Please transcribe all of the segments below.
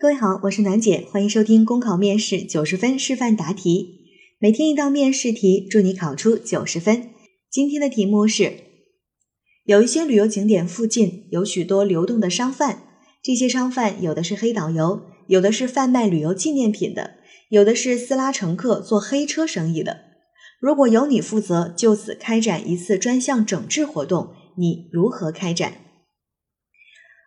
各位好，我是楠姐，欢迎收听公考面试九十分示范答题，每天一道面试题，祝你考出九十分。今天的题目是：有一些旅游景点附近有许多流动的商贩，这些商贩有的是黑导游，有的是贩卖旅游纪念品的，有的是私拉乘客做黑车生意的。如果由你负责就此开展一次专项整治活动，你如何开展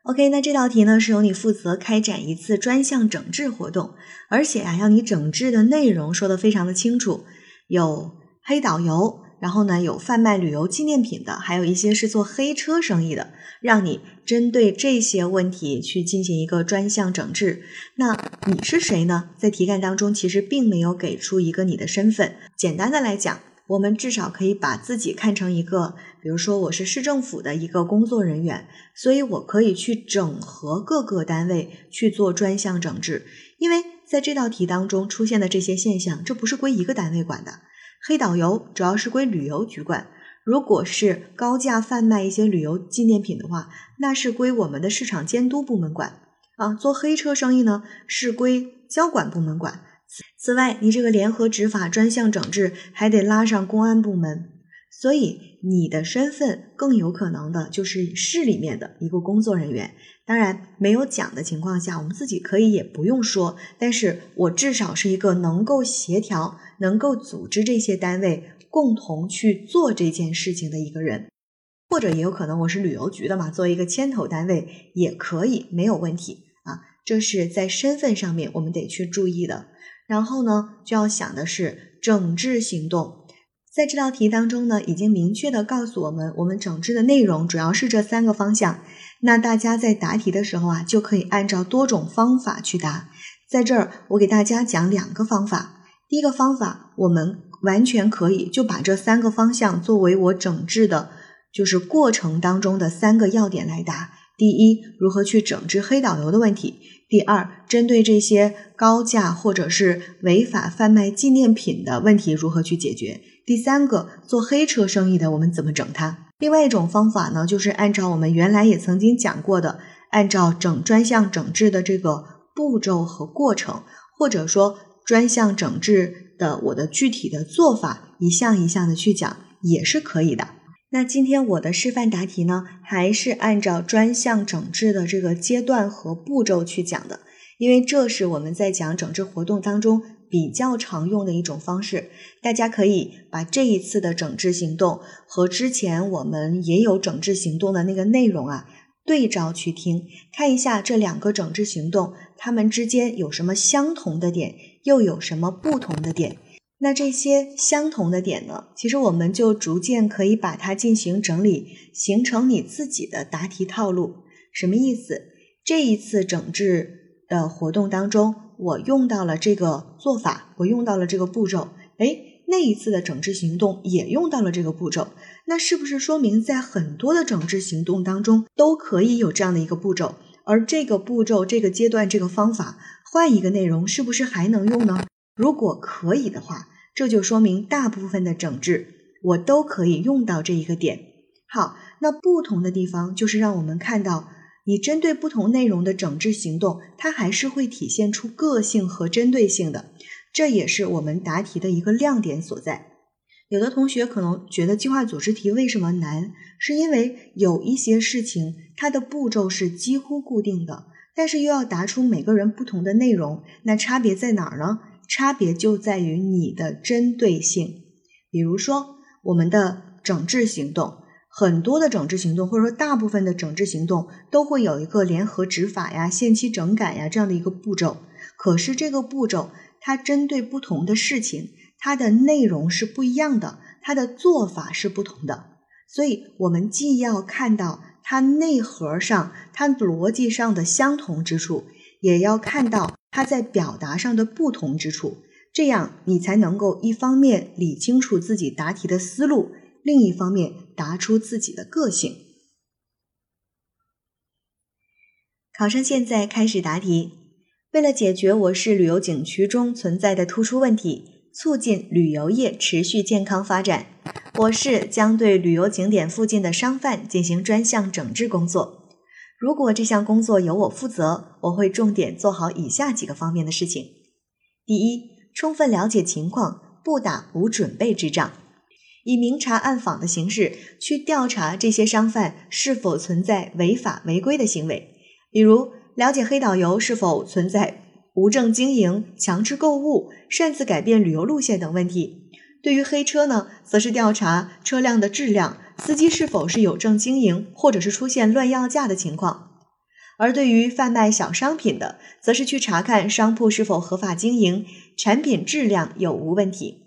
？OK，那这道题呢是由你负责开展一次专项整治活动，而且啊，要你整治的内容说的非常的清楚，有黑导游，然后呢有贩卖旅游纪念品的，还有一些是做黑车生意的，让你针对这些问题去进行一个专项整治。那你是谁呢？在题干当中其实并没有给出一个你的身份，简单的来讲。我们至少可以把自己看成一个，比如说我是市政府的一个工作人员，所以我可以去整合各个单位去做专项整治。因为在这道题当中出现的这些现象，这不是归一个单位管的。黑导游主要是归旅游局管，如果是高价贩卖一些旅游纪念品的话，那是归我们的市场监督部门管啊。做黑车生意呢，是归交管部门管。此外，你这个联合执法专项整治还得拉上公安部门，所以你的身份更有可能的就是市里面的一个工作人员。当然，没有讲的情况下，我们自己可以也不用说，但是我至少是一个能够协调、能够组织这些单位共同去做这件事情的一个人，或者也有可能我是旅游局的嘛，作为一个牵头单位也可以，没有问题啊。这是在身份上面我们得去注意的。然后呢，就要想的是整治行动。在这道题当中呢，已经明确的告诉我们，我们整治的内容主要是这三个方向。那大家在答题的时候啊，就可以按照多种方法去答。在这儿，我给大家讲两个方法。第一个方法，我们完全可以就把这三个方向作为我整治的，就是过程当中的三个要点来答。第一，如何去整治黑导游的问题。第二，针对这些高价或者是违法贩卖纪念品的问题如何去解决？第三个，做黑车生意的我们怎么整它？另外一种方法呢，就是按照我们原来也曾经讲过的，按照整专项整治的这个步骤和过程，或者说专项整治的我的具体的做法，一项一项的去讲也是可以的。那今天我的示范答题呢，还是按照专项整治的这个阶段和步骤去讲的，因为这是我们在讲整治活动当中比较常用的一种方式。大家可以把这一次的整治行动和之前我们也有整治行动的那个内容啊对照去听，看一下这两个整治行动它们之间有什么相同的点，又有什么不同的点。那这些相同的点呢？其实我们就逐渐可以把它进行整理，形成你自己的答题套路。什么意思？这一次整治的活动当中，我用到了这个做法，我用到了这个步骤。哎，那一次的整治行动也用到了这个步骤。那是不是说明在很多的整治行动当中都可以有这样的一个步骤？而这个步骤、这个阶段、这个方法换一个内容，是不是还能用呢？如果可以的话。这就说明大部分的整治我都可以用到这一个点。好，那不同的地方就是让我们看到，你针对不同内容的整治行动，它还是会体现出个性和针对性的。这也是我们答题的一个亮点所在。有的同学可能觉得计划组织题为什么难，是因为有一些事情它的步骤是几乎固定的，但是又要答出每个人不同的内容，那差别在哪儿呢？差别就在于你的针对性，比如说我们的整治行动，很多的整治行动或者说大部分的整治行动都会有一个联合执法呀、限期整改呀这样的一个步骤。可是这个步骤它针对不同的事情，它的内容是不一样的，它的做法是不同的。所以我们既要看到它内核上、它逻辑上的相同之处，也要看到。它在表达上的不同之处，这样你才能够一方面理清楚自己答题的思路，另一方面答出自己的个性。考生现在开始答题。为了解决我市旅游景区中存在的突出问题，促进旅游业持续健康发展，我市将对旅游景点附近的商贩进行专项整治工作。如果这项工作由我负责，我会重点做好以下几个方面的事情：第一，充分了解情况，不打无准备之仗，以明察暗访的形式去调查这些商贩是否存在违法违规的行为，比如了解黑导游是否存在无证经营、强制购物、擅自改变旅游路线等问题。对于黑车呢，则是调查车辆的质量。司机是否是有证经营，或者是出现乱要价的情况？而对于贩卖小商品的，则是去查看商铺是否合法经营，产品质量有无问题。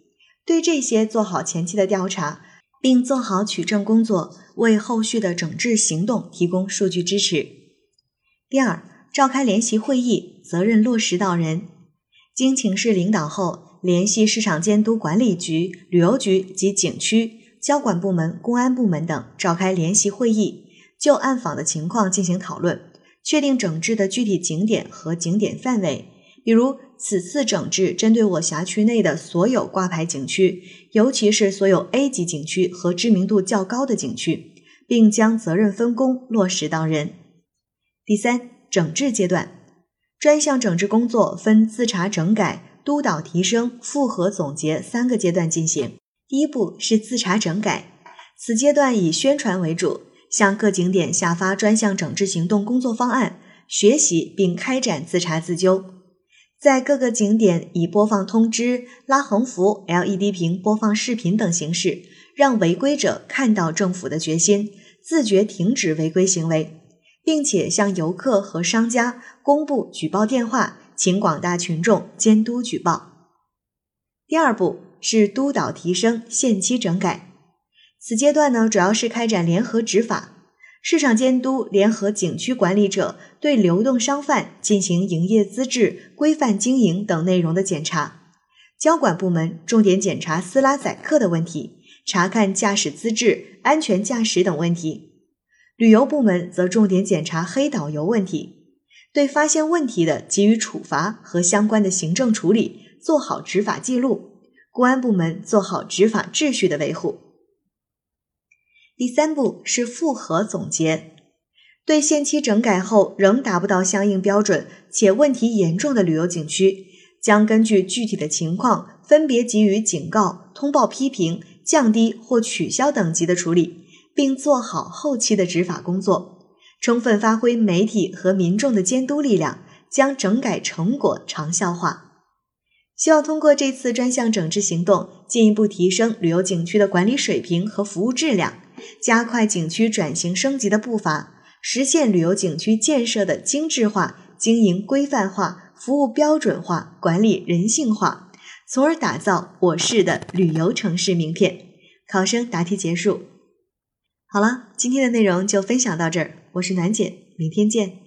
对这些做好前期的调查，并做好取证工作，为后续的整治行动提供数据支持。第二，召开联席会议，责任落实到人。经请示领导后，联系市场监督管理局、旅游局及景区。交管部门、公安部门等召开联席会议，就暗访的情况进行讨论，确定整治的具体景点和景点范围。比如，此次整治针对我辖区内的所有挂牌景区，尤其是所有 A 级景区和知名度较高的景区，并将责任分工落实到人。第三，整治阶段，专项整治工作分自查整改、督导提升、复核总结三个阶段进行。第一步是自查整改，此阶段以宣传为主，向各景点下发专项整治行动工作方案，学习并开展自查自纠。在各个景点以播放通知、拉横幅、LED 屏播放视频等形式，让违规者看到政府的决心，自觉停止违规行为，并且向游客和商家公布举报电话，请广大群众监督举报。第二步。是督导提升限期整改，此阶段呢主要是开展联合执法，市场监督联合景区管理者对流动商贩进行营业资质、规范经营等内容的检查，交管部门重点检查私拉载客的问题，查看驾驶资质、安全驾驶等问题，旅游部门则重点检查黑导游问题，对发现问题的给予处罚和相关的行政处理，做好执法记录。公安部门做好执法秩序的维护。第三步是复核总结，对限期整改后仍达不到相应标准且问题严重的旅游景区，将根据具体的情况分别给予警告、通报批评、降低或取消等级的处理，并做好后期的执法工作，充分发挥媒体和民众的监督力量，将整改成果长效化。希望通过这次专项整治行动，进一步提升旅游景区的管理水平和服务质量，加快景区转型升级的步伐，实现旅游景区建设的精致化、经营规范化、服务标准化、管理人性化，从而打造我市的旅游城市名片。考生答题结束。好了，今天的内容就分享到这儿，我是暖姐，明天见。